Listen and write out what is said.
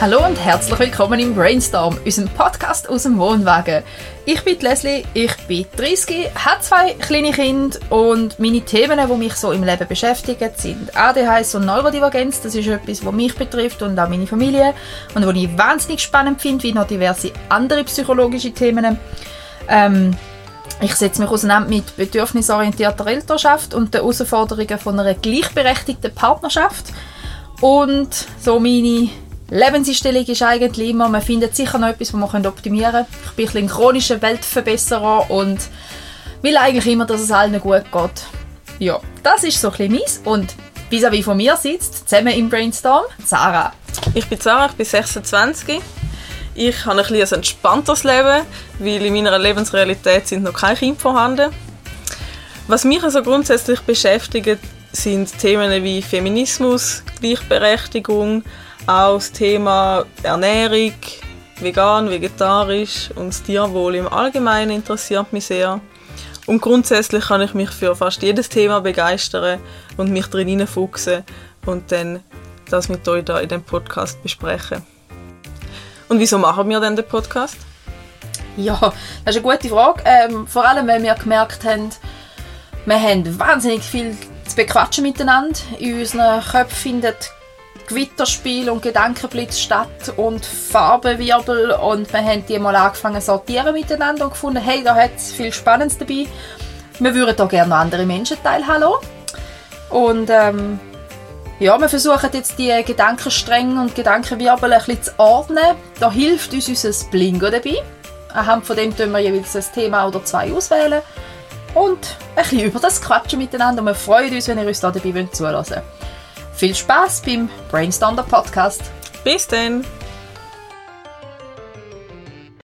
Hallo und herzlich willkommen im Brainstorm, unserem Podcast aus dem Wohnwagen. Ich bin Leslie, ich bin 30, habe zwei kleine Kinder und meine Themen, die mich so im Leben beschäftigen, sind ADHS und Neurodivergenz. Das ist etwas, was mich betrifft und auch meine Familie und was ich wahnsinnig spannend finde, wie noch diverse andere psychologische Themen. Ähm, ich setze mich auseinander mit bedürfnisorientierter Elternschaft und den Herausforderungen von einer gleichberechtigten Partnerschaft. Und so meine Lebenseinstellung ist eigentlich immer, man findet sicher noch etwas, was man optimieren kann. Ich bin ein, ein chronischer Weltverbesserer und will eigentlich immer, dass es allen gut geht. Ja, das ist so ein bisschen meins. Und vis-à-vis von mir sitzt, zusammen im Brainstorm, Sarah. Ich bin Sarah, ich bin 26. Ich habe ein, ein entspannteres Leben, weil in meiner Lebensrealität sind noch keine Kinder vorhanden. Was mich also grundsätzlich beschäftigt, sind Themen wie Feminismus, Gleichberechtigung, auch das Thema Ernährung, vegan, vegetarisch und das Tierwohl im Allgemeinen interessiert mich sehr. Und grundsätzlich kann ich mich für fast jedes Thema begeistern und mich drin hineinfuchsen und dann das mit euch da in dem Podcast besprechen. Und wieso machen wir denn den Podcast? Ja, das ist eine gute Frage. Ähm, vor allem, weil wir gemerkt haben, wir haben wahnsinnig viel zu bequatschen miteinander. In unseren Köpfen findet Gewitterspiel und Gedankenblitz statt und Farbenwirbel und wir haben die mal angefangen zu sortieren miteinander und gefunden, hey, da hat es viel Spannendes dabei. Wir würden da gerne noch andere Menschen teilhaben Und ähm, ja, wir versuchen jetzt die Gedankenstränge und Gedankenwirbel ein bisschen zu ordnen. Da hilft uns unser Blingo dabei. Anhand von dem tun wir jeweils ein Thema oder zwei auswählen und ein bisschen über das quatschen miteinander. Und wir freuen uns, wenn ihr uns da dabei zuhören wollt. Viel Spaß beim Brainstorm Podcast. Bis dann!